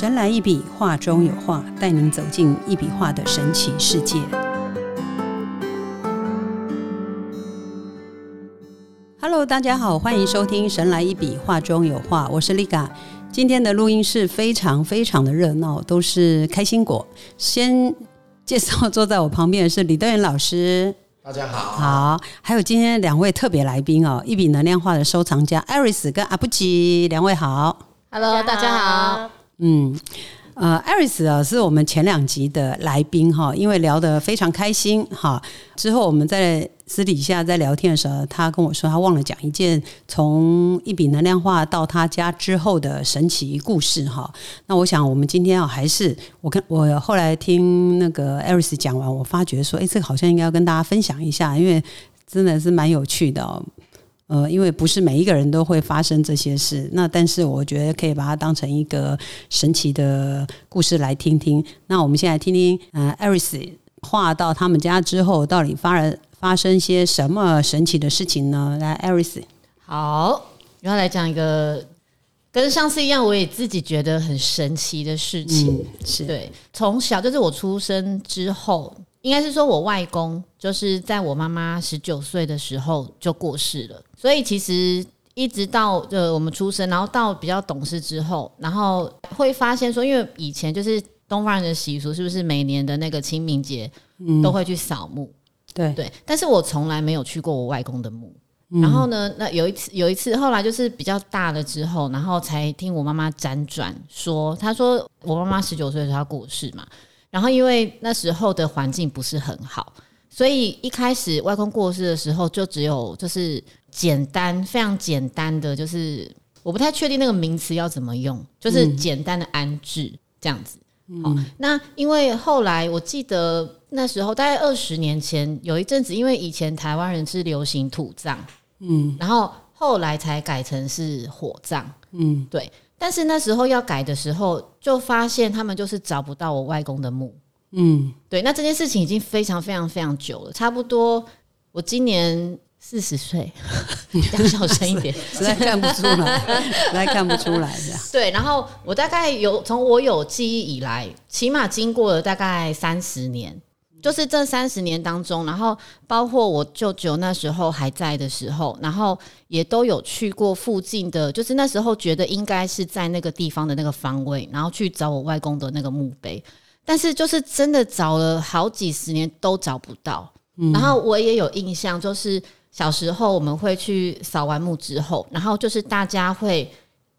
神来一笔，画中有画，带您走进一笔画的神奇世界。Hello，大家好，欢迎收听《神来一笔，画中有画》，我是 Liga。今天的录音室非常非常的热闹，都是开心果。先介绍坐在我旁边的是李德元老师，大家好。好，还有今天两位特别来宾哦，一笔能量画的收藏家艾瑞斯跟阿布吉，两位好。Hello，大家好。嗯，呃，艾瑞斯啊，是我们前两集的来宾哈，因为聊得非常开心哈。之后我们在私底下在聊天的时候，他跟我说他忘了讲一件从一笔能量画到他家之后的神奇故事哈。那我想我们今天啊，还是我跟我后来听那个艾瑞斯讲完，我发觉说，哎，这个好像应该要跟大家分享一下，因为真的是蛮有趣的哦。呃，因为不是每一个人都会发生这些事，那但是我觉得可以把它当成一个神奇的故事来听听。那我们现在听听，呃，艾瑞斯画到他们家之后，到底发了发生些什么神奇的事情呢？来，艾瑞斯，好，然后来讲一个跟上次一样，我也自己觉得很神奇的事情。嗯，是，对，从小就是我出生之后，应该是说我外公就是在我妈妈十九岁的时候就过世了，所以其实一直到呃我们出生，然后到比较懂事之后，然后会发现说，因为以前就是东方人的习俗，是不是每年的那个清明节都会去扫墓？对，对，但是我从来没有去过我外公的墓。然后呢，那有一次，有一次，后来就是比较大了之后，然后才听我妈妈辗转说，她说我妈妈十九岁的时候她过世嘛，然后因为那时候的环境不是很好，所以一开始外公过世的时候，就只有就是简单非常简单的，就是我不太确定那个名词要怎么用，就是简单的安置这样子。好，那因为后来我记得那时候大概二十年前有一阵子，因为以前台湾人是流行土葬，嗯，然后后来才改成是火葬，嗯，对。但是那时候要改的时候，就发现他们就是找不到我外公的墓，嗯，对。那这件事情已经非常非常非常久了，差不多我今年四十岁，要小声一点，实在看不出来，实在看不出来的，对，然后我大概有从我有记忆以来，起码经过了大概三十年，就是这三十年当中，然后包括我舅舅那时候还在的时候，然后也都有去过附近的，就是那时候觉得应该是在那个地方的那个方位，然后去找我外公的那个墓碑，但是就是真的找了好几十年都找不到。然后我也有印象，就是小时候我们会去扫完墓之后，然后就是大家会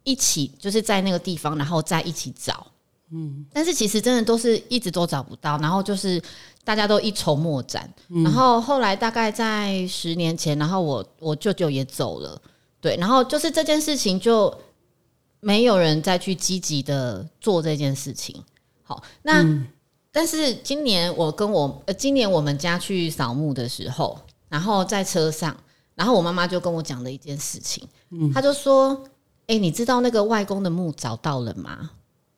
一起就是在那个地方，然后再一起找。嗯，但是其实真的都是一直都找不到，然后就是大家都一筹莫展。然后后来大概在十年前，然后我我舅舅也走了，对，然后就是这件事情就没有人再去积极的做这件事情。好，那。但是今年我跟我呃，今年我们家去扫墓的时候，然后在车上，然后我妈妈就跟我讲了一件事情，她就说：“哎、你知道那个外公的墓找到了吗？”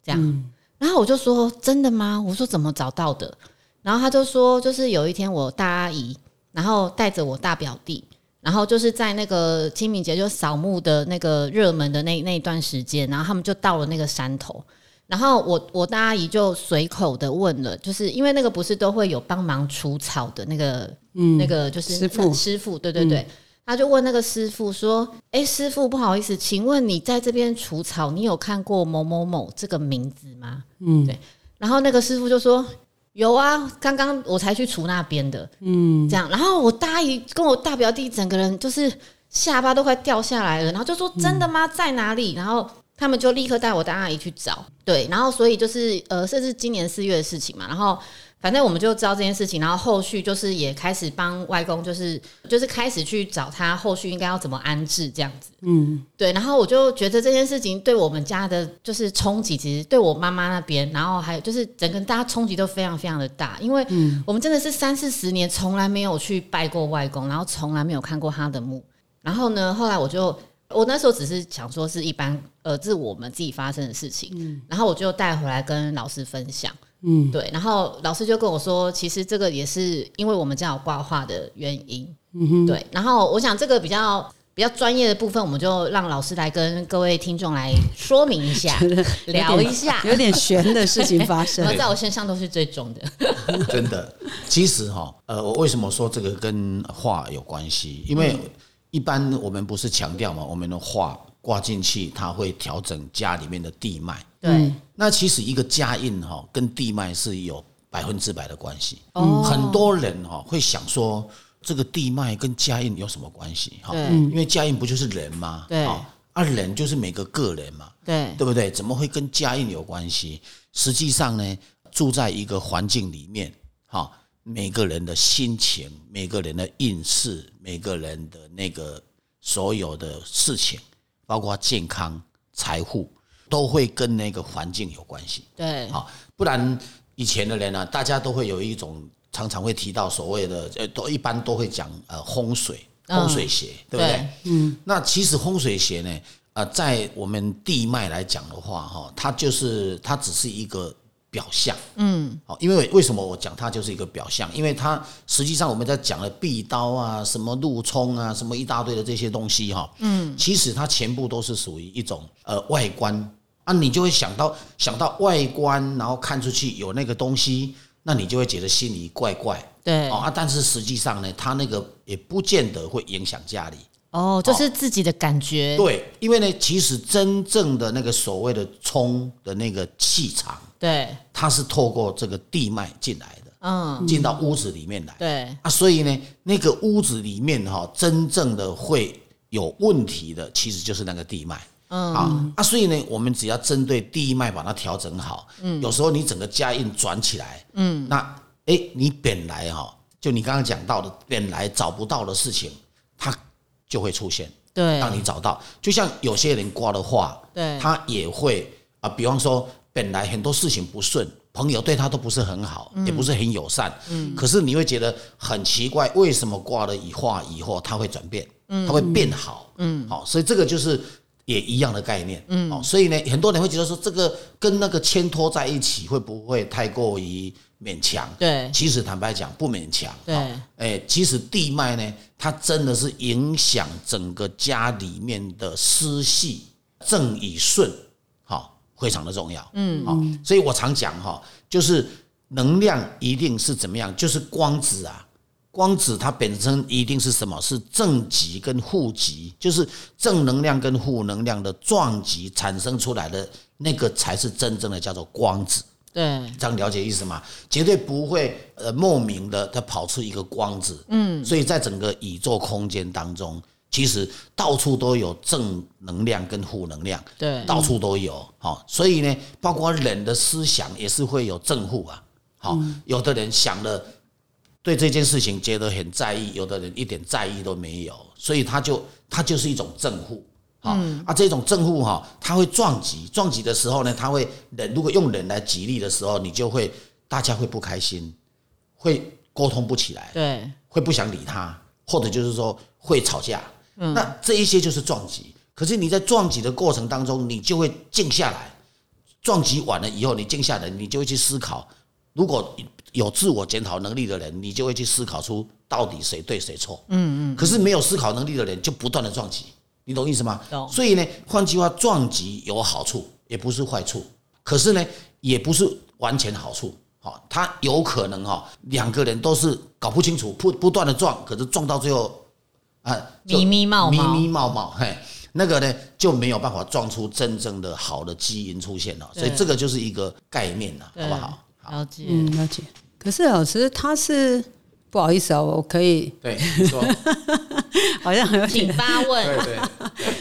这样，然后我就说：“真的吗？”我说：“怎么找到的？”然后他就说：“就是有一天我大阿姨，然后带着我大表弟，然后就是在那个清明节就扫墓的那个热门的那那一段时间，然后他们就到了那个山头。”然后我我大阿姨就随口的问了，就是因为那个不是都会有帮忙除草的那个，嗯，那个就是师傅师傅，对对对，他就问那个师傅说：“哎，师傅，不好意思，请问你在这边除草，你有看过某某某这个名字吗？”嗯，对。然后那个师傅就说：“有啊，刚刚我才去除那边的。”嗯，这样。然后我大姨跟我大表弟整个人就是下巴都快掉下来了，然后就说：“真的吗？在哪里？”然后。他们就立刻带我大阿姨去找，对，然后所以就是呃，甚至今年四月的事情嘛，然后反正我们就知道这件事情，然后后续就是也开始帮外公，就是就是开始去找他后续应该要怎么安置这样子，嗯，对，然后我就觉得这件事情对我们家的就是冲击，其实对我妈妈那边，然后还有就是整个大家冲击都非常非常的大，因为我们真的是三四十年从来没有去拜过外公，然后从来没有看过他的墓，然后呢，后来我就。我那时候只是想说是一般，呃，这是我们自己发生的事情，嗯。然后我就带回来跟老师分享，嗯，对，然后老师就跟我说，其实这个也是因为我们家有挂画的原因，嗯哼，对，然后我想这个比较比较专业的部分，我们就让老师来跟各位听众来说明一下，聊一下，有点悬的事情发生。在我身上都是最重的，真的。其实哈，呃，我为什么说这个跟画有关系？因为一般我们不是强调嘛，我们的画挂进去，它会调整家里面的地脉。对，那其实一个家印哈，跟地脉是有百分之百的关系。哦，很多人哈会想说。这个地脉跟家印有什么关系？哈，因为家印不就是人吗？对，啊，人就是每个个人嘛，对，对不对？怎么会跟家印有关系？实际上呢，住在一个环境里面，哈，每个人的心情、每个人的运势、每个人的那个所有的事情，包括健康、财富，都会跟那个环境有关系。对，好，不然以前的人呢，大家都会有一种。常常会提到所谓的呃，都一般都会讲呃风水风水学，对不对？嗯。那其实风水学呢，呃，在我们地脉来讲的话，哈，它就是它只是一个表象，嗯。好，因为为什么我讲它就是一个表象？因为它实际上我们在讲的壁刀啊、什么路冲啊、什么一大堆的这些东西，哈，嗯，其实它全部都是属于一种呃外观啊，你就会想到想到外观，然后看出去有那个东西。那你就会觉得心里怪怪，对啊，但是实际上呢，它那个也不见得会影响家里哦，就是自己的感觉。对，因为呢，其实真正的那个所谓的冲的那个气场，对，它是透过这个地脉进来的，嗯，进到屋子里面来，对。啊，所以呢，那个屋子里面哈，真正的会有问题的，其实就是那个地脉。啊啊，所以呢，我们只要针对第一脉把它调整好，嗯，有时候你整个家印转起来，嗯，那哎，你本来哈，就你刚刚讲到的，本来找不到的事情，它就会出现，对，让你找到。就像有些人挂的画，对，他也会啊，比方说本来很多事情不顺，朋友对他都不是很好，也不是很友善，嗯，可是你会觉得很奇怪，为什么挂了以画以后他会转变，嗯，他会变好，嗯，好，所以这个就是。也一样的概念，嗯，哦，所以呢，很多人会觉得说，这个跟那个牵拖在一起，会不会太过于勉强？对，其实坦白讲，不勉强。对，哎，其实地脉呢，它真的是影响整个家里面的思系正与顺，好，非常的重要。嗯，好，所以我常讲哈，就是能量一定是怎么样，就是光子啊。光子它本身一定是什么？是正极跟负极，就是正能量跟负能量的撞击产生出来的那个才是真正的叫做光子。对，这样了解意思吗？绝对不会呃莫名的它跑出一个光子。嗯，所以在整个宇宙空间当中，其实到处都有正能量跟负能量。对，到处都有。好，所以呢，包括人的思想也是会有正负啊。好，有的人想了。对这件事情觉得很在意，有的人一点在意都没有，所以他就他就是一种正负，啊啊这种正负哈，他会撞击，撞击的时候呢，他会人如果用人来激励的时候，你就会大家会不开心，会沟通不起来，对，会不想理他，或者就是说会吵架，那这一些就是撞击。可是你在撞击的过程当中，你就会静下来，撞击完了以后，你静下来，你就会去思考，如果。有自我检讨能力的人，你就会去思考出到底谁对谁错。嗯嗯。可是没有思考能力的人，就不断的撞击，你懂意思吗？懂。所以呢，换句话，撞击有好处，也不是坏处。可是呢，也不是完全好处。好，他有可能哈，两个人都是搞不清楚，不不断的撞，可是撞到最后啊，咪咪冒冒，咪咪冒冒，嘿，那个呢就没有办法撞出真正的好的基因出现了。所以这个就是一个概念了，好不好？了解，嗯，了解。可是老师他是不好意思啊，我可以对你说，好像有请发问。对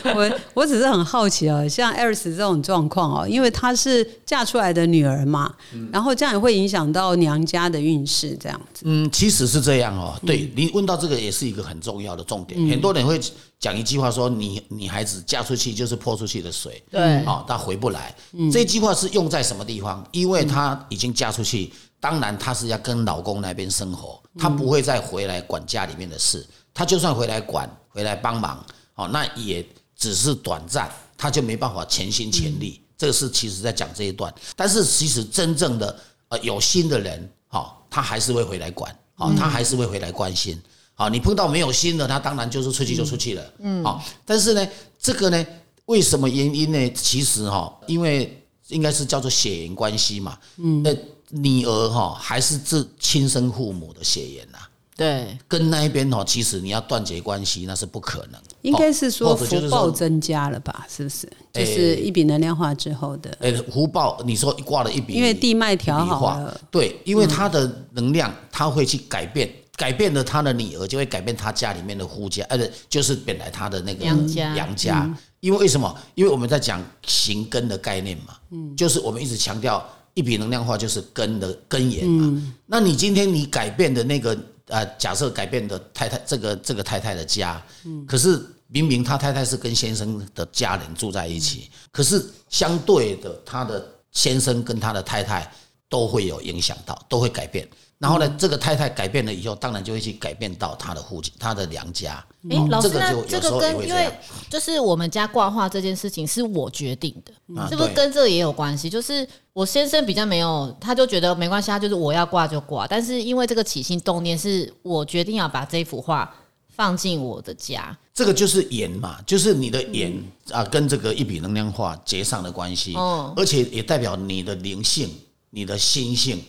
对，我我只是很好奇啊，像艾瑞斯这种状况哦，因为她是嫁出来的女儿嘛，然后这样也会影响到娘家的运势，这样子。嗯，其实是这样哦。对你问到这个也是一个很重要的重点。很多人会讲一句话说：“你女孩子嫁出去就是泼出去的水。”对，哦，她回不来。这句话是用在什么地方？因为她已经嫁出去。当然，她是要跟老公那边生活，她不会再回来管家里面的事。他就算回来管、回来帮忙，哦，那也只是短暂，他就没办法全心全力。这个是其实在讲这一段。但是其实真正的呃有心的人，哈，他还是会回来管，哦，他还是会回来关心。好，你碰到没有心的，他当然就是出去就出去了。嗯，好，但是呢，这个呢，为什么原因呢？其实哈，因为应该是叫做血缘关系嘛。嗯，那女儿哈还是这亲生父母的血缘呐。对，跟那一边哈，其实你要断绝关系，那是不可能。应该是说福报增加了吧？是不是？就是一笔能量化之后的。哎，福报，你说挂了一笔，因为地脉调好了。对，因为他的能量，他会去改变，改变了他的女儿，就会改变他家里面的夫家，呃，就是本来他的那个杨家。杨家，因为为什么？因为我们在讲行根的概念嘛，嗯，就是我们一直强调一笔能量化就是根的根源嘛。那你今天你改变的那个。呃，假设改变的太太，这个这个太太的家，嗯，可是明明他太太是跟先生的家人住在一起，可是相对的，他的先生跟他的太太都会有影响到，都会改变。然后呢，这个太太改变了以后，当然就会去改变到他的父亲、他的娘家。哎，老师，那这个跟因为就是我们家挂画这件事情是我决定的，是不是跟这个也有关系？就是我先生比较没有，他就觉得没关系，他就是我要挂就挂。但是因为这个起心动念是我决定要把这幅画放进我的家，这个就是眼嘛，就是你的眼啊，跟这个一笔能量画结上的关系，哦，而且也代表你的灵性、你的心性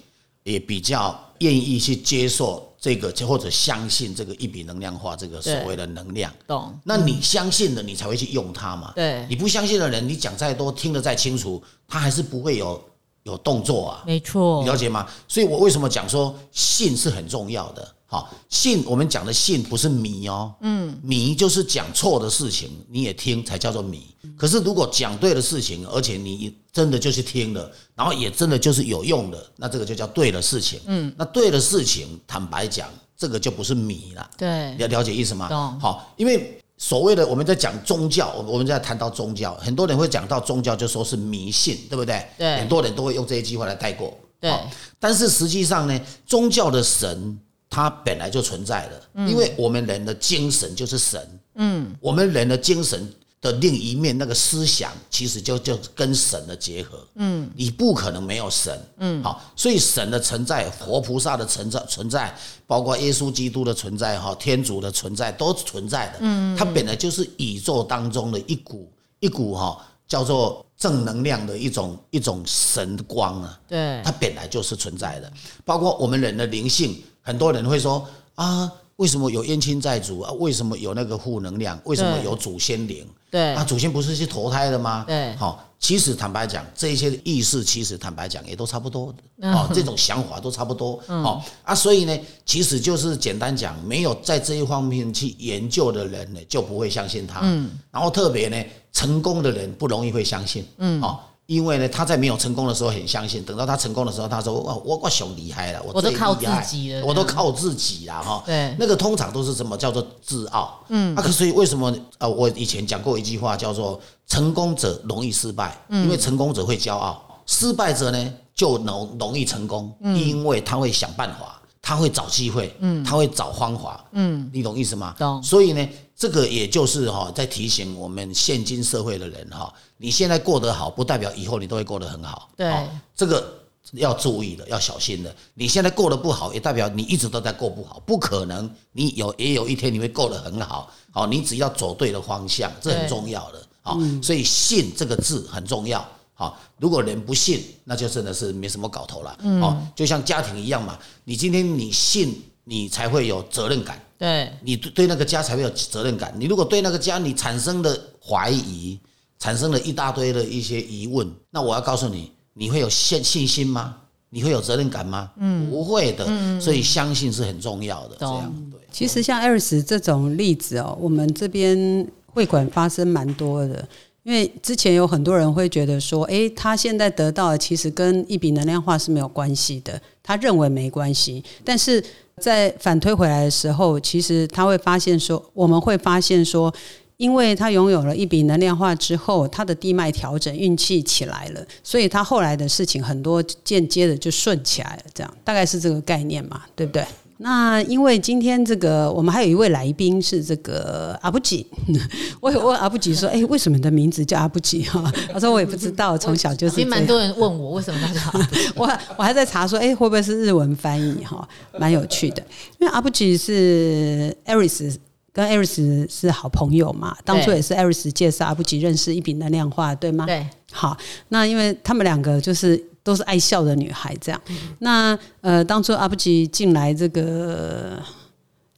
也比较。愿意去接受这个，或者相信这个一笔能量化这个所谓的能量，懂？那你相信了，你才会去用它嘛。对，你不相信的人，你讲再多，听得再清楚，他还是不会有有动作啊。没错，你了解吗？所以我为什么讲说信是很重要的。好，信我们讲的信不是迷哦，嗯，迷就是讲错的事情你也听才叫做迷。可是如果讲对的事情，而且你真的就去听了，然后也真的就是有用的，那这个就叫对的事情。嗯，那对的事情，坦白讲，这个就不是迷了。对，要了解意思吗？懂。好，因为所谓的我们在讲宗教，我我们在谈到宗教，很多人会讲到宗教就说是迷信，对不对？对，很多人都会用这些句话来带过。对，但是实际上呢，宗教的神。它本来就存在的，因为我们人的精神就是神。嗯，我们人的精神的另一面，那个思想其实就就跟神的结合。嗯，你不可能没有神。嗯，好，所以神的存在，活菩萨的存在，存在，包括耶稣基督的存在，哈，天主的存在都存在的。嗯，它本来就是宇宙当中的一股一股哈，叫做正能量的一种一种神光啊。对，它本来就是存在的，包括我们人的灵性。很多人会说啊，为什么有冤亲债主啊？为什么有那个负能量？为什么有祖先灵？对啊，祖先不是去投胎的吗？对，好，其实坦白讲，这些意识其实坦白讲也都差不多的，哦，这种想法都差不多，哦啊，所以呢，其实就是简单讲，没有在这一方面去研究的人呢，就不会相信他。嗯，然后特别呢，成功的人不容易会相信。嗯，哦。因为呢，他在没有成功的时候很相信，等到他成功的时候，他说：“哇，我我熊厉害了，我都靠自己了，我都靠自己了。”哈，对，那个通常都是什么叫做自傲？嗯，啊，可所以为什么啊？我以前讲过一句话，叫做“成功者容易失败”，因为成功者会骄傲，失败者呢就容容易成功，因为他会想办法。他会找机会，嗯，他会找方法，嗯，你懂意思吗？懂。所以呢，这个也就是哈，在提醒我们现今社会的人哈，你现在过得好，不代表以后你都会过得很好。对，这个要注意的，要小心的。你现在过得不好，也代表你一直都在过不好，不可能。你有也有一天你会过得很好。好，你只要走对了方向，这很重要的。好，所以信这个字很重要。好，如果人不信，那就真的是没什么搞头了。哦，就像家庭一样嘛，你今天你信，你才会有责任感。对，你对那个家才会有责任感。你如果对那个家你产生了怀疑，产生了一大堆的一些疑问，那我要告诉你，你会有信信心吗？你会有责任感吗？嗯，不会的。嗯，所以相信是很重要的。这样对。其实像艾瑞斯这种例子哦，我们这边会馆发生蛮多的。因为之前有很多人会觉得说，诶，他现在得到的其实跟一笔能量化是没有关系的，他认为没关系。但是在反推回来的时候，其实他会发现说，我们会发现说，因为他拥有了一笔能量化之后，他的地脉调整，运气起来了，所以他后来的事情很多间接的就顺起来了，这样大概是这个概念嘛，对不对？那因为今天这个我们还有一位来宾是这个阿布吉，我有问阿布吉说：“哎、为什么你的名字叫阿布吉？”哈，他说我也不知道，从小就。其实蛮多人问我为什么他叫阿布吉 我我还在查说，哎、会不会是日文翻译？哈，蛮有趣的。因为阿布吉是 Aris 跟 Aris 是好朋友嘛，当初也是 Aris 介绍阿布吉认识一笔能量化，对吗？对，好，那因为他们两个就是都是爱笑的女孩，这样。那呃，当初阿布吉进来这个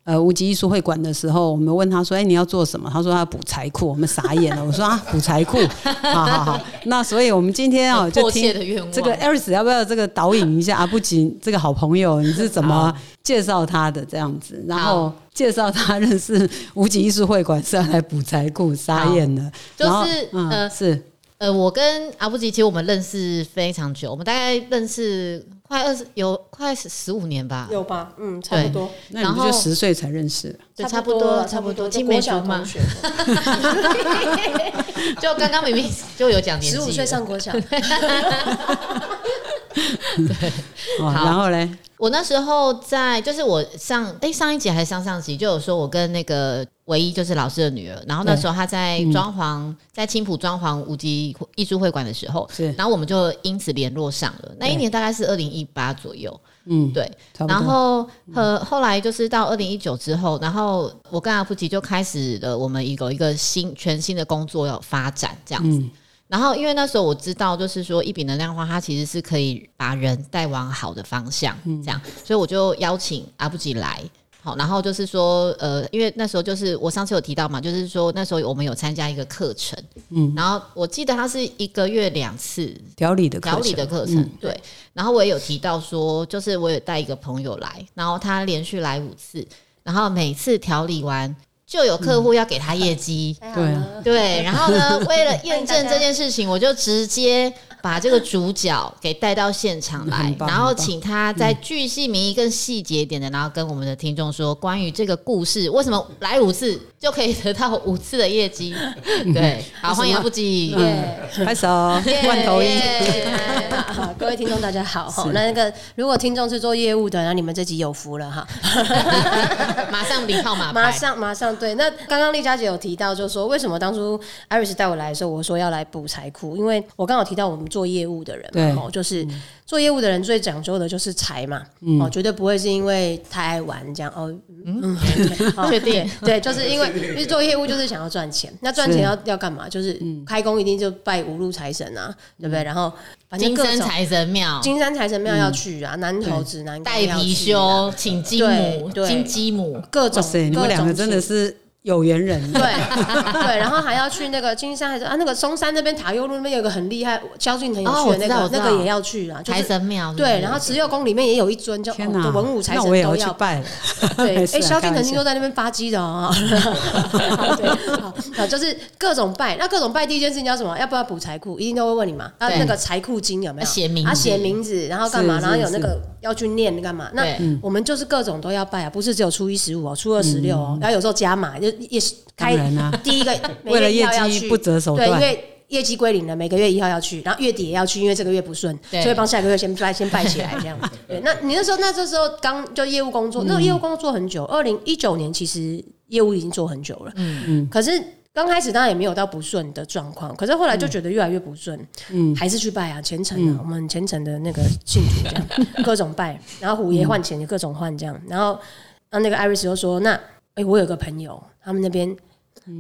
呃无极艺术会馆的时候，我们问他说：“哎、你要做什么？”他说：“他要补财库。”我们傻眼了。我说：“啊，补财库，好好好。”那所以我们今天哦，很迫就听。这个 Eris 要不要这个导引一下阿布吉这个好朋友？你是怎么介绍他的这样子？然后介绍他认识无极艺术会馆是要来补财库，傻眼了。就是然后嗯呃是呃，我跟阿布吉其实我们认识非常久，我们大概认识快二十有快十五年吧，有吧？嗯，差不多，那你不就然后十岁才认识？对，差不多差不多，就青梅国小竹马同，学，就刚刚明明就有讲年纪，十五岁上国小，对，好。然后嘞，我那时候在，就是我上哎、上一集还是上上集就有说，我跟那个唯一就是老师的女儿，然后那时候她在装潢，在青浦装潢五级艺术会馆的时候，是然后我们就因此联络上了。那一年大概是二零一八左右，嗯，对。然后呃，后来就是到二零一九之后，然后我跟阿布吉就开始了我们一个一个新全新的工作要发展这样子。嗯然后因为那时候我知道，就是说一笔能量花，它其实是可以把人带往好的方向，嗯这样，所以我就邀请阿布吉来。好，然后就是说，呃，因为那时候就是我上次有提到嘛，就是说那时候我们有参加一个课程，嗯，然后我记得它是一个月两次，调理的课调理程的课程，对。然后我也有提到说，就是我有带一个朋友来，然后他连续来五次，然后每次调理完就有客户要给他业绩，对啊对。然后呢，为了验证这件事情，我就直接把这个主角给带到现场来然后请他在巨细靡遗、更细节一点的，然后跟我们的听众说关于这个故事，为什么来五次就可以得到五次的业绩？对，好，欢迎阿布吉。耶拍手，万头一。好，各位听众大家好哈。那那个，如果听众是做业务的，那你们这集有福了哈。马上领号码，马上马上对，那刚刚丽佳姐有提到，就是说为什么当初 Iris 带我来的时候，我说要来补财库，因为我刚好提到我们做业务的人对。嘛，哦，就是做业务的人最讲究的就是财嘛，哦，绝对不会是因为太爱玩这样哦，嗯，确定？对，就是因为因为做业务就是想要赚钱，那赚钱要要干嘛？就是开工一定就拜五路财神啊，对不对？然后反正各种金山财神庙，金山财神庙要去啊，南头指南宫带貔貅，请金母、金鸡母，各种各种，你们两个真的是。是有缘人。对对，然后还要去那个金山，还是啊那个松山那边塔悠路那边有个很厉害，萧敬腾有哦去的那个、那个也要去啊，就财是神庙对，然后慈幼宫里面也有一尊叫文武财神都要拜。对，哎，萧敬腾听说在那边发迹的哦，对，好，好就是各种拜，那各种拜第一件事情叫什么？要不要补财库？一定都会问你嘛，啊，那个财库经有没有？要写名字啊，写名字，然后干嘛？然后有那个要去念干嘛？那我们就是各种都要拜啊，不是只有初一十五哦，初二十六哦，然后有时候加码，就也是开当然啊第一个 每为了业绩不择手对，因。为业绩归零了，每个月一号要去，然后月底也要去，因为这个月不顺，所以帮下个月先拜先拜起来这样。对，那你那时候那这时候刚就业务工作，那个业务工作做很久，二零一九年其实业务已经做很久了，嗯。嗯，可是。刚开始当然也没有到不顺的状况，可是后来就觉得越来越不顺，嗯，还是去拜啊，虔诚啊，我们虔诚的那个信徒这样，各种拜，然后虎爷换钱也各种换这样，然后，然后那个艾瑞斯又说，那，哎、我有个朋友，他们那边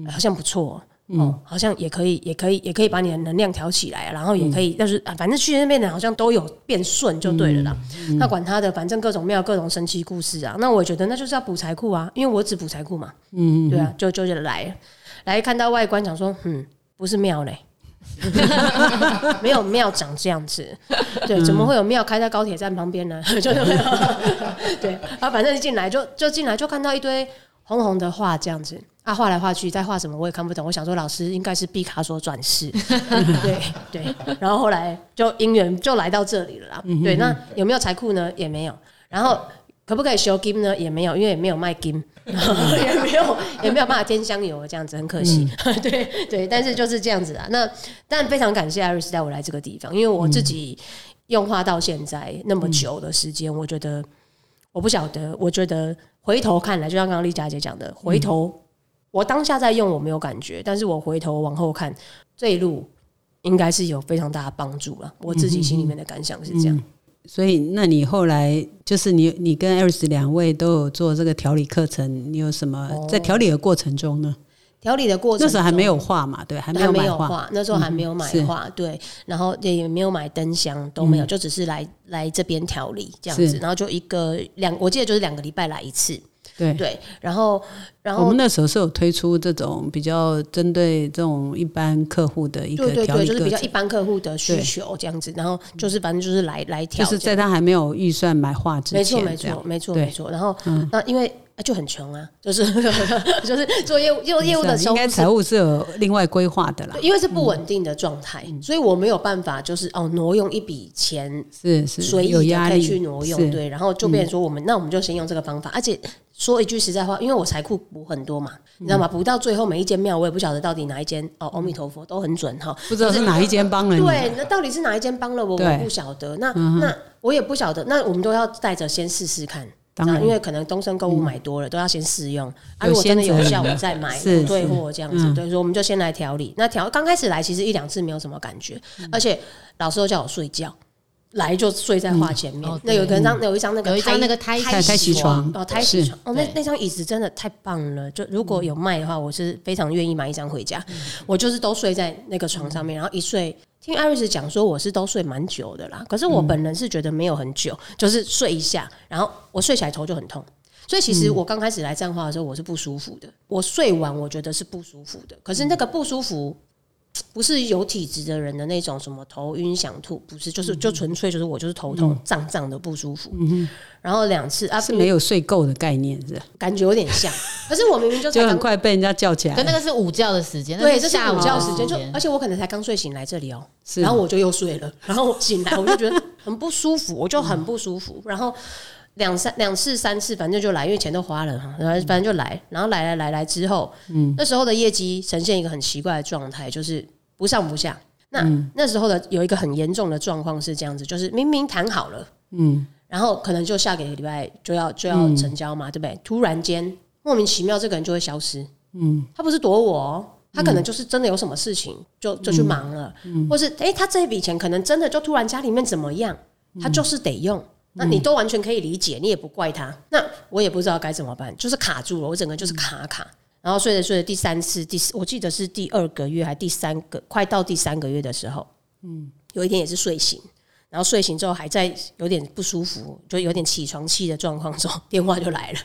好像不错。哦，好像也可以，也可以，也可以把你的能量调起来，然后也可以，但是啊，反正去那边的好像都有变顺就对了啦。那管他的，反正各种庙、各种神奇故事啊。那我觉得那就是要补财库啊，因为我只补财库嘛。嗯，对啊，就就来来看到外观，讲说，嗯，不是庙嘞。没有庙长这样子，对，怎么会有庙开在高铁站旁边呢？就是没有，对，然后反正一进来就就进来就看到一堆红红的画这样子啊，画来画去，在画什么我也看不懂。我想说老师应该是毕卡索转世，对对，然后后来就因缘就来到这里了啦。对，那有没有财库呢？也没有。然后可不可以修金呢？也没有，因为也没有卖金，也没有也没有办法添香油，这样子很可惜。对对，但是就是这样子啊。那但非常感谢艾瑞斯带我来这个地方，因为我自己用画到现在那么久的时间，我觉得。我不晓得，我觉得回头看来，就像刚刚丽佳姐讲的，回头、我当下在用我没有感觉，但是我回头往后看，这一路应该是有非常大的帮助了。我自己心里面的感想是这样。所以，那你后来就是你，你跟艾瑞斯两位都有做这个调理课程，你有什么在调理的过程中呢？调理的过程那时候还没有画嘛，对，还没有买画，那时候还没有买是画，对，然后也也没有买灯箱，都没有，就只是来来这边调理这样子，然后就一个两，我记得就是两个礼拜来一次，对。对，然后然后我们那时候是有推出这种比较针对这种一般客户的一个调对对对，就是比较一般客户的需求这样子，然后就是反正就是来来调，就是在他还没有预算买画之前，没错没错没错然后那因为啊就很穷啊，就是 就是做业务做业务的时候应该财务是有另外规划的啦，因为是不稳定的状态，嗯所以我没有办法就是哦挪用一笔钱是是随意的有压力可以去挪用，对，然后就变成说我们、那我们就先用这个方法，而且说一句实在话，因为我财库补很多嘛，你知道吗？补到最后每一间庙我也不晓得到底哪一间哦，阿弥陀佛都很准哈，不知道是哪一间帮了你，对，那到底是哪一间帮了我，我不晓得。那、那我也不晓得，那我们都要带着先试试看。当然。嗯因为可能东升购物买多了，都要先试用。啊，如果真的有效，我再买是退货这样子。对，所以我们就先来调理。那调刚开始来，其实一两次没有什么感觉，嗯。而且老师都叫我睡觉，来就睡在画前面。哦。那有一张有一张那个有一张那个胎胎胎息息床。哦，胎洗床。哦，那那张椅子真的太棒了！就如果有卖的话，我是非常愿意买一张回家。我就是都睡在那个床上面，然后一睡，听艾瑞斯讲说我是都睡蛮久的啦。可是我本人是觉得没有很久，就是睡一下，然后我睡起来头就很痛。所以其实我刚开始来站话的时候，我是不舒服的。我睡完我觉得是不舒服的，可是那个不舒服。不是有体质的人的那种什么头晕想吐，不是，就是就纯粹就是我就是头痛胀胀的不舒服，嗯然后两次啊是没有睡够的概念，是感觉有点像，可是我明明就就很快被人家叫起来。可，那个是午觉的时间，对，这是下午午觉时间，的就而且我可能才刚睡醒来这里哦，是。然后我就又睡了，然后我醒来我就觉得很不舒服，我就很不舒服，然后两三两次三次，反正就来，因为钱都花了哈，然后反正就来，然后来来来来之后，嗯，那时候的业绩呈现一个很奇怪的状态，就是不上不下。那、那时候的有一个很严重的状况是这样子，就是明明谈好了，嗯，然后可能就下个礼拜就要就要成交嘛，对不对？突然间莫名其妙，这个人就会消失。嗯，他不是躲我、哦，他可能就是真的有什么事情就就去忙了，嗯。或是诶，他这一笔钱可能真的就突然家里面怎么样，他就是得用。那你都完全可以理解，你也不怪他。那我也不知道该怎么办，就是卡住了，我整个就是卡卡。然后睡着睡着，第三次、第四，我记得是第二个月还第三个，快到第三个月的时候，嗯，有一天也是睡醒，然后睡醒之后还在有点不舒服，就有点起床气的状况中，电话就来了。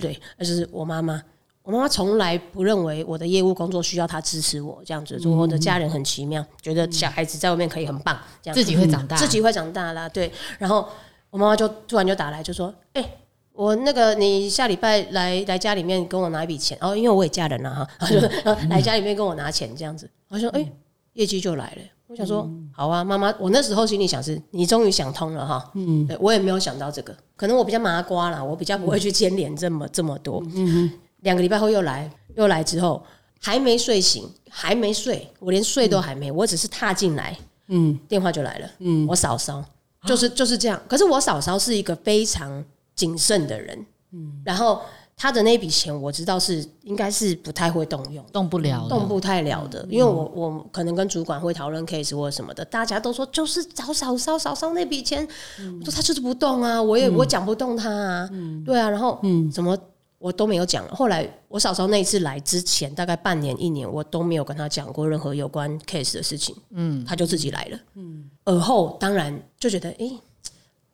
对，那就是我妈妈。我妈妈从来不认为我的业务工作需要她支持我这样子，说我的家人很奇妙，觉得小孩子在外面可以很棒，这样自己会长大，自己会长大啦。对，然后我妈妈就突然就打来，就说：“哎、我那个你下礼拜来来家里面跟我拿一笔钱哦，因为我也嫁人了哈，然后就呃来家里面跟我拿钱这样子。”我说：“哎、业绩就来了。”我想说：“好啊，妈妈。”我那时候心里想是：“你终于想通了哈。”嗯，对我也没有想到这个，可能我比较麻瓜啦，我比较不会去牵连这么这么多。嗯两个礼拜后又来，又来之后还没睡醒，还没睡，我连睡都还没，我只是踏进来，嗯，电话就来了，嗯，我嫂嫂就是就是这样。可是我嫂嫂是一个非常谨慎的人，嗯，然后她的那笔钱我知道是应该是不太会动用。动不了，动不太了的，因为我我可能跟主管会讨论 case 或者什么的，大家都说就是找嫂嫂嫂嫂那笔钱，我说她就是不动啊，我也我讲不动她啊，嗯对啊，然后嗯怎么我都没有讲。后来我嫂嫂那一次来之前，大概半年一年，我都没有跟她讲过任何有关 case 的事情，嗯，她就自己来了，嗯，而后当然就觉得，诶，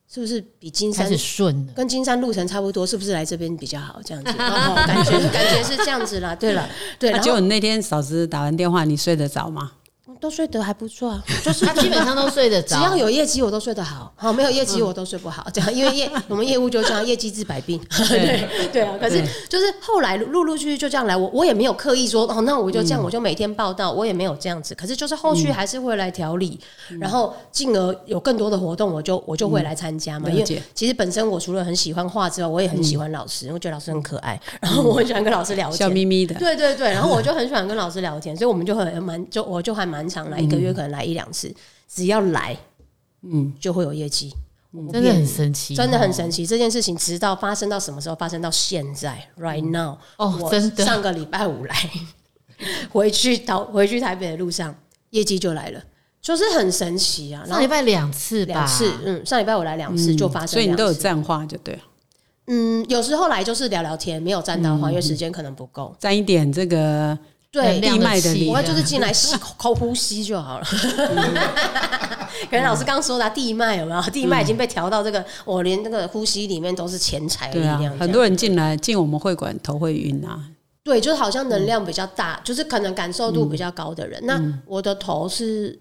是不是比金山顺。跟金山路程差不多？是不是来这边比较好？这样子，感觉感觉是这样子啦。对了，对，然后那结果你那天嫂子打完电话，你睡得着吗？都睡得还不错啊，就是他基本上都睡得着，只要有业绩我都睡得好，好没有业绩我都睡不好，这样因为业我们业务就这样，业绩治百病，对 对。啊。可是就是后来陆陆续续就这样来，我我也没有刻意说哦，那我就这样，我就每天报道，我也没有这样子。可是就是后续还是会来调理，然后进而有更多的活动，我就我就会来参加嘛。因为其实本身我除了很喜欢画之外，我也很喜欢老师，我觉得老师很可爱，然后我很喜欢跟老师聊天，笑眯眯的，对对对，然后我就很喜欢跟老师聊天，所以我们就很蛮就我就还蛮常来，一个月可能来一两次，只要来，嗯，就会有业绩。真的很神奇，真的很神奇。这件事情直到发生到什么时候？发生到现在，right now。哦我真的上个礼拜五来，回去到回去台北的路上，业绩就来了，就是很神奇啊。上礼拜两次吧，两次，嗯，上礼拜我来两次就发生所以你都有站话就对了，嗯，有时候来就是聊聊天，没有站到话，因为时间可能不够。沾一点这个对能，量地脉的气力我就是进来吸口口呼吸就好了。可能老师刚说的啊地脉有没有？地脉已经被调到这个，我连那个呼吸里面都是钱财的力量。，很多人进来进我们会馆头会晕啊，对，就是好像能量比较大，就是可能感受度比较高的人。那我的头是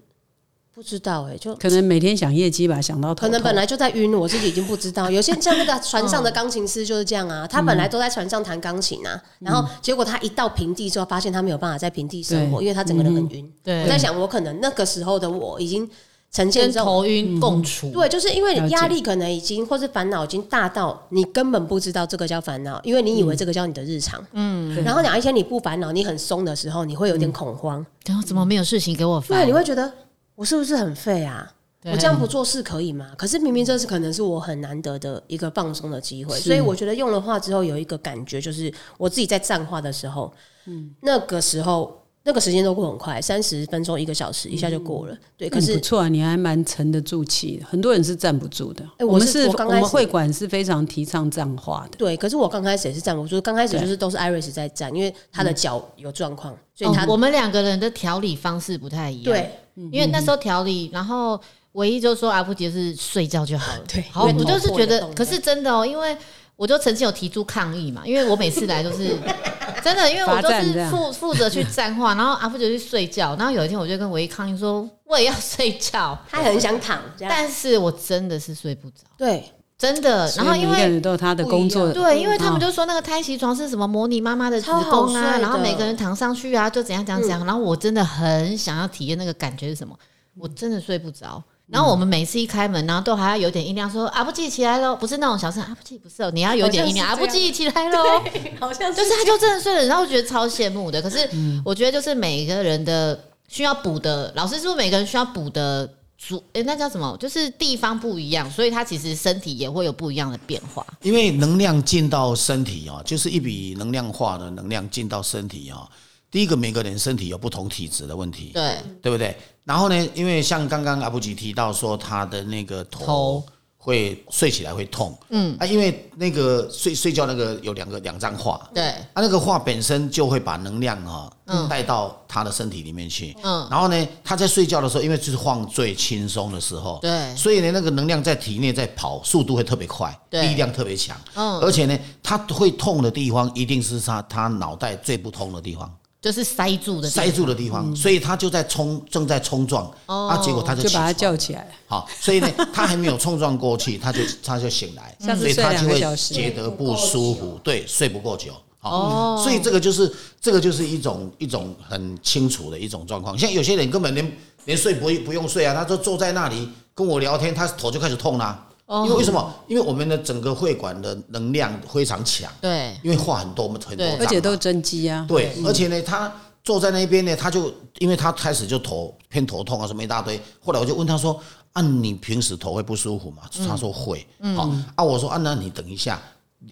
不知道哎、就可能每天想业绩吧，想到可能本来就在晕，我自己已经不知道。有些像那个船上的钢琴师就是这样啊，他本来都在船上弹钢琴啊，然后结果他一到平地之后，发现他没有办法在平地生活，因为他整个人很晕。对我在想，我可能那个时候的我已经呈现。头晕共处，对，就是因为压力可能已经或是烦恼已经大到你根本不知道这个叫烦恼，因为你以为这个叫你的日常。嗯，然后哪一天你不烦恼，你很松的时候，你会有点恐慌。然后怎么没有事情给我烦？对，你会觉得我是不是很废啊？我这样不做事可以吗？可是明明这是可能是我很难得的一个放松的机会，所以我觉得用了画之后有一个感觉，就是我自己在站画的时候，嗯，那个时候那个时间都过很快，三十分钟一个小时一下就过了。对，可是嗯不错啊，你还蛮沉得住气的。很多人是站不住的。哎我我们是刚开始们会馆是非常提倡站话的。对，可是我刚开始也是站不住，刚开始就是都是 Iris 在站，因为他的脚有状况，所以他、哦我们两个人的调理方式不太一样。对因为那时候调理，然后唯一就说阿布杰是睡觉就好了。对好，我就是觉得可是真的哦，因为我就曾经有提出抗议嘛，因为我每次来都是 真的，因为我都是负负责去站话，然后阿布杰去睡觉，然后有一天我就跟唯一抗议说，我也要睡觉，他很想躺，这样。但是我真的是睡不着，对真的。然后因为人都有他的工作，对，因为他们嗯就说那个胎息床是什么模拟妈妈的子宫啊，然后每个人躺上去啊，就怎样怎样怎样。然后我真的很想要体验那个感觉是什么，我真的睡不着。然后我们每次一开门，然后都还要有点音量说“阿布记起来喽”，不是那种小声“阿布记”，不是哦，你要有点音量“阿布好像是这样记起来喽”，好像就是他就真的睡了，然后我觉得超羡慕的。可是我觉得就是每个人的需要补的，老师说每个人需要补的主，诶，那叫什么？就是地方不一样，所以他其实身体也会有不一样的变化。因为能量进到身体啊，就是一笔能量化的能量进到身体啊。第一个，每个人身体有不同体质的问题，对，对不对？然后呢，因为像刚刚阿布吉提到说，他的那个头头会睡起来会痛，嗯。啊，因为那个睡睡觉那个有两个两张画，对，啊，那个画本身就会把能量啊带到他的身体里面去。嗯。然后呢，他在睡觉的时候，因为就是放最轻松的时候，对。所以呢，那个能量在体内在跑，速度会特别快，对力量特别强。嗯。而且呢，他会痛的地方一定是他他脑袋最不通的地方，就是塞住的塞住的地方，所以他就在冲，正在冲撞，啊，结果他就就把他起床叫起来。好，所以呢，他还没有冲撞过去，他就他就醒来，所以他就会觉得不舒服，对，睡不够久。哦。好，所以这个就是这个就是一种一种很清楚的一种状况。像有些人根本连连睡不不用睡啊，他就坐在那里跟我聊天，他头就开始痛啦、哦因为为什么？因为我们的整个会馆的能量非常强，对因为话很多，我们很多对，而且都是真机啊。对，而且呢，他坐在那边呢，他就因为他开始就头偏头痛啊，什么一大堆。后来我就问他说：“啊，你平时头会不舒服吗？”他说会。好啊，我说啊，那你等一下，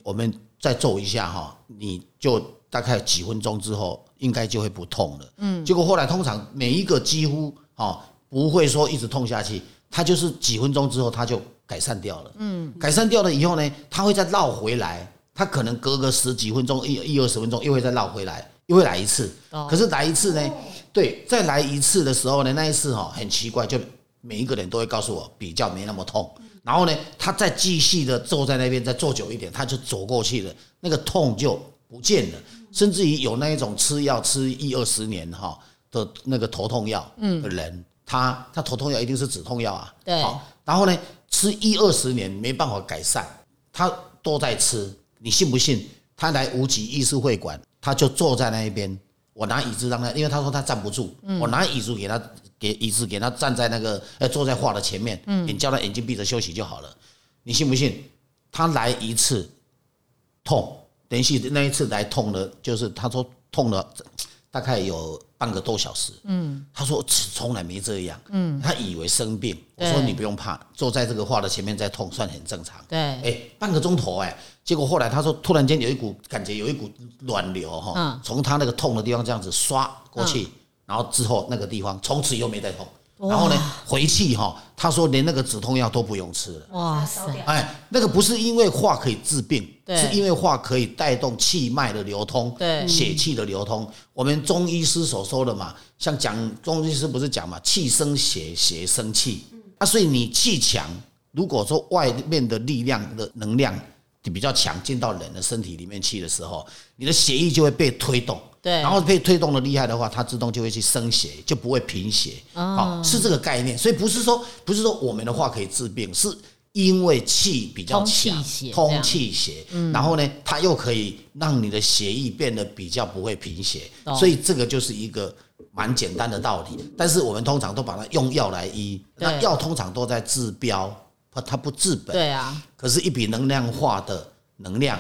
我们再做一下哈，你就大概几分钟之后，应该就会不痛了。嗯，结果后来通常每一个几乎哦不会说一直痛下去，他就是几分钟之后他就改善掉了。嗯，改善掉了以后呢，他会再绕回来。他可能隔个十几分钟、一一二十分钟，又会再绕回来，又会来一次。可是来一次呢，对，再来一次的时候呢，那一次哈、很奇怪，就每一个人都会告诉我比较没那么痛。然后呢，他再继续的坐在那边，再坐久一点，他就走过去了，那个痛就不见了。甚至于有那一种吃药吃一二十年哈的那个头痛药的人，他他头痛药一定是止痛药啊。对好，然后呢，吃一二十年没办法改善，他都在吃，你信不信？他来无极艺术会馆，他就坐在那一边，我拿椅子让他，因为他说他站不住，我拿椅子给他，给椅子给他站在那个呃坐在画的前面，你叫他眼睛闭着休息就好了。你信不信？他来一次痛，连续那一次来痛了，就是他说痛了大概有半个多小时。嗯，他说从来没这样。嗯，他以为生病。我说你不用怕，坐在这个画的前面在痛，算很正常。对，哎，半个钟头哎，结果后来他说突然间有一股感觉，有一股暖流哈，从他那个痛的地方这样子刷过去，然后之后那个地方从此又没再痛。然后呢，回去哈，他说连那个止痛药都不用吃了。哇塞！哎，那个不是因为画可以治病，是因为画可以带动气脉的流通，对，血气的流通。我们中医师所说的嘛，像讲中医师不是讲嘛，气生血，血生气。啊，所以你气强，如果说外面的力量的能量比较强，进到人的身体里面去的时候，你的血液就会被推动。对，然后被推动的厉害的话，它自动就会去生血，就不会贫血。哦，是这个概念。所以不是说不是说我们的话可以治病，是因为气比较强，通气血。然后呢，它又可以让你的血液变得比较不会贫血。所以这个就是一个蛮简单的道理。但是我们通常都把它用药来医，那药通常都在治标，它它不治本。对啊。可是，一笔能量化的能量，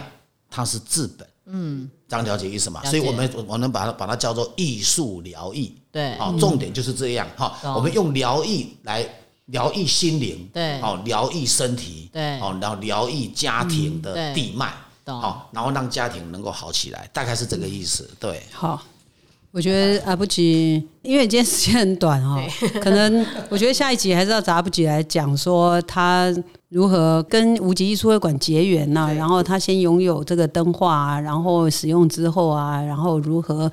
它是治本。嗯。这样了解意思嘛？所以我们我能把它把它叫做艺术疗愈，对，好，重点就是这样哈。我们用疗愈来疗愈心灵，对，好，疗愈身体，对，好，然后疗愈家庭的地脉，好，然后让家庭能够好起来，大概是这个意思。对，好。我觉得阿不吉，因为今天时间很短哦，可能我觉得下一集还是要找阿不吉来讲说他如何跟无极艺术会馆结缘呐，然后他先拥有这个灯画，然后使用之后啊，然后如何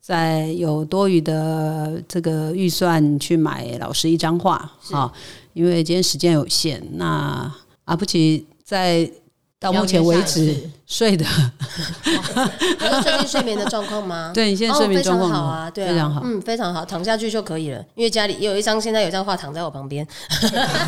在有多余的这个预算去买老师一张画啊？因为今天时间有限，那阿布奇在。到目前为止睡的，最近睡眠的状况吗？对你现在睡眠状况好啊，对，非常好，嗯，非常好，躺下去就可以了。因为家里有一张，现在有一张画躺在我旁边。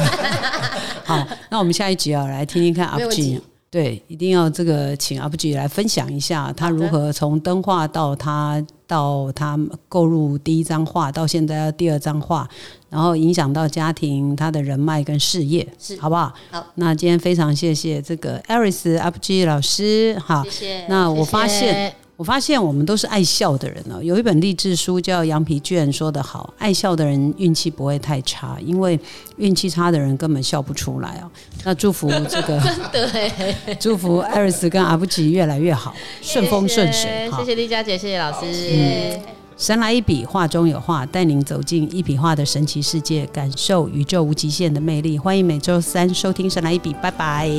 好，那我们下一集啊，来听听看阿布吉，对，一定要这个请阿布吉来分享一下他如何从灯画到他。到他购入第一张画，到现在要第二张画，然后影响到家庭、他的人脉跟事业，是好不好？好，那今天非常谢谢这个艾瑞斯 UpG 老师，好，谢谢。那我发现。我发现我们都是爱笑的人哦。有一本励志书叫《羊皮卷》，说得好，爱笑的人运气不会太差，因为运气差的人根本笑不出来哦。那祝福这个，真的，祝福艾瑞斯跟阿布吉越来越好，顺风顺水。谢谢丽佳姐，谢谢老师。神来一笔，画中有画，带您走进一笔画的神奇世界，感受宇宙无极限的魅力。欢迎每周三收听《神来一笔》，拜拜，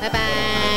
拜拜。